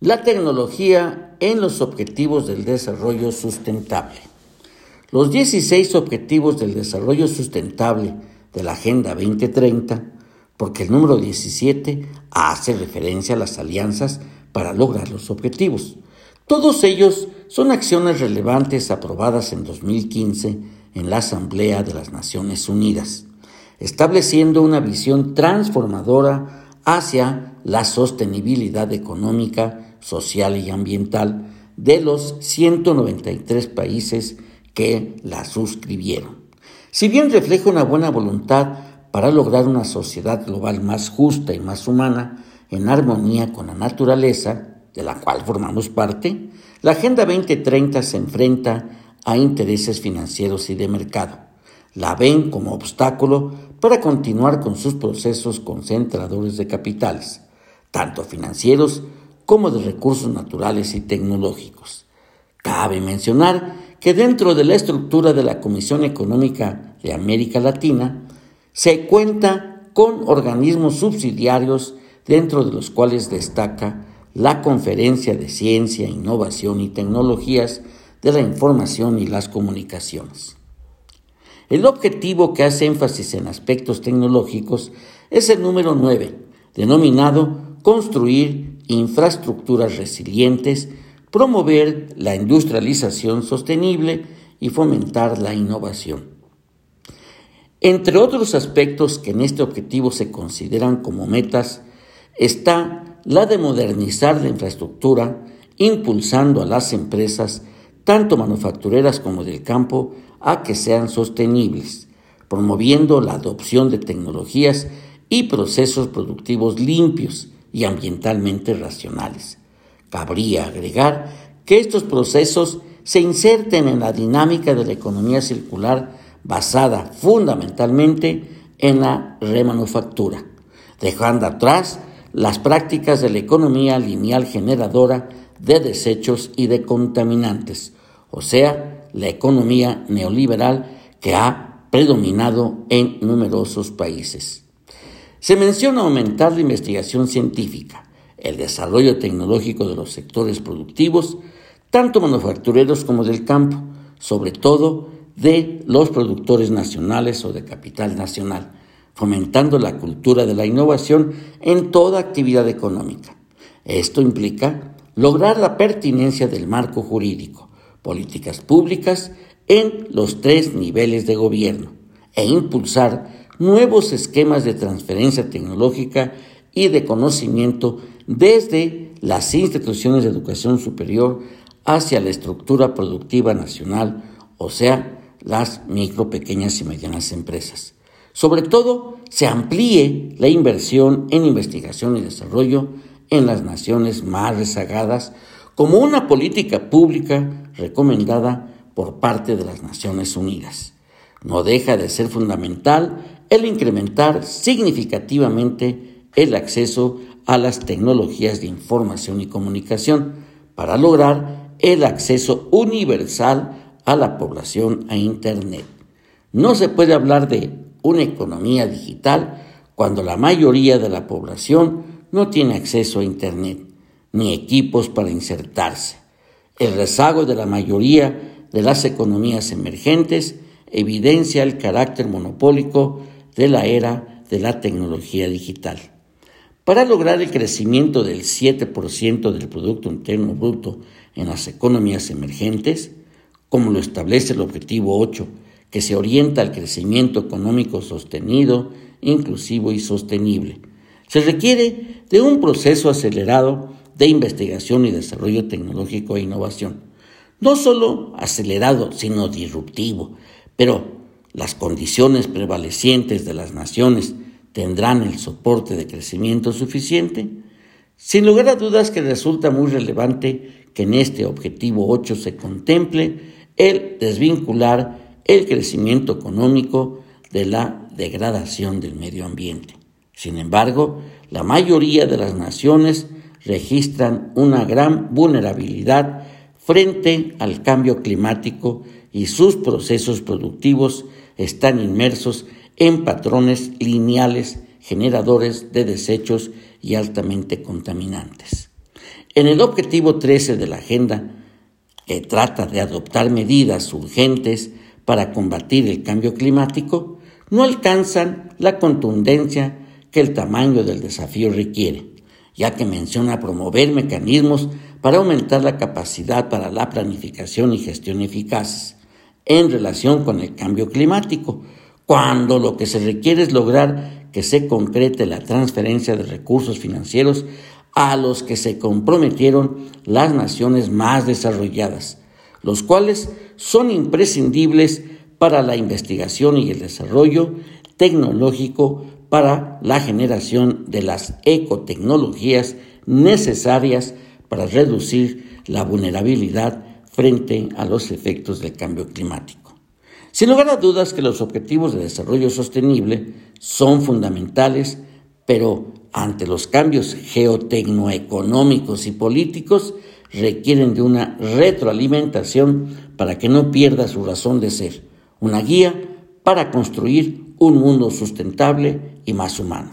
La tecnología en los objetivos del desarrollo sustentable. Los 16 objetivos del desarrollo sustentable de la Agenda 2030, porque el número 17 hace referencia a las alianzas para lograr los objetivos. Todos ellos son acciones relevantes aprobadas en 2015 en la Asamblea de las Naciones Unidas, estableciendo una visión transformadora hacia la sostenibilidad económica social y ambiental de los 193 países que la suscribieron. Si bien refleja una buena voluntad para lograr una sociedad global más justa y más humana, en armonía con la naturaleza, de la cual formamos parte, la Agenda 2030 se enfrenta a intereses financieros y de mercado. La ven como obstáculo para continuar con sus procesos concentradores de capitales, tanto financieros como de recursos naturales y tecnológicos. Cabe mencionar que dentro de la estructura de la Comisión Económica de América Latina se cuenta con organismos subsidiarios dentro de los cuales destaca la Conferencia de Ciencia, Innovación y Tecnologías de la Información y las Comunicaciones. El objetivo que hace énfasis en aspectos tecnológicos es el número 9, denominado Construir infraestructuras resilientes, promover la industrialización sostenible y fomentar la innovación. Entre otros aspectos que en este objetivo se consideran como metas está la de modernizar la infraestructura, impulsando a las empresas, tanto manufactureras como del campo, a que sean sostenibles, promoviendo la adopción de tecnologías y procesos productivos limpios, y ambientalmente racionales. Cabría agregar que estos procesos se inserten en la dinámica de la economía circular basada fundamentalmente en la remanufactura, dejando atrás las prácticas de la economía lineal generadora de desechos y de contaminantes, o sea, la economía neoliberal que ha predominado en numerosos países. Se menciona aumentar la investigación científica, el desarrollo tecnológico de los sectores productivos, tanto manufactureros como del campo, sobre todo de los productores nacionales o de capital nacional, fomentando la cultura de la innovación en toda actividad económica. Esto implica lograr la pertinencia del marco jurídico, políticas públicas en los tres niveles de gobierno e impulsar nuevos esquemas de transferencia tecnológica y de conocimiento desde las instituciones de educación superior hacia la estructura productiva nacional, o sea, las micro, pequeñas y medianas empresas. Sobre todo, se amplíe la inversión en investigación y desarrollo en las naciones más rezagadas como una política pública recomendada por parte de las Naciones Unidas. No deja de ser fundamental el incrementar significativamente el acceso a las tecnologías de información y comunicación para lograr el acceso universal a la población a Internet. No se puede hablar de una economía digital cuando la mayoría de la población no tiene acceso a Internet ni equipos para insertarse. El rezago de la mayoría de las economías emergentes evidencia el carácter monopólico de la era de la tecnología digital. Para lograr el crecimiento del 7% del Producto Interno Bruto en las economías emergentes, como lo establece el objetivo 8, que se orienta al crecimiento económico sostenido, inclusivo y sostenible, se requiere de un proceso acelerado de investigación y desarrollo tecnológico e innovación. No solo acelerado, sino disruptivo, pero las condiciones prevalecientes de las naciones tendrán el soporte de crecimiento suficiente? Sin lugar a dudas que resulta muy relevante que en este objetivo 8 se contemple el desvincular el crecimiento económico de la degradación del medio ambiente. Sin embargo, la mayoría de las naciones registran una gran vulnerabilidad frente al cambio climático y sus procesos productivos están inmersos en patrones lineales generadores de desechos y altamente contaminantes. En el objetivo 13 de la agenda, que trata de adoptar medidas urgentes para combatir el cambio climático, no alcanzan la contundencia que el tamaño del desafío requiere, ya que menciona promover mecanismos para aumentar la capacidad para la planificación y gestión eficaces en relación con el cambio climático, cuando lo que se requiere es lograr que se concrete la transferencia de recursos financieros a los que se comprometieron las naciones más desarrolladas, los cuales son imprescindibles para la investigación y el desarrollo tecnológico para la generación de las ecotecnologías necesarias para reducir la vulnerabilidad frente a los efectos del cambio climático. Sin lugar a dudas que los objetivos de desarrollo sostenible son fundamentales, pero ante los cambios geotecnoeconómicos y políticos requieren de una retroalimentación para que no pierda su razón de ser, una guía para construir un mundo sustentable y más humano.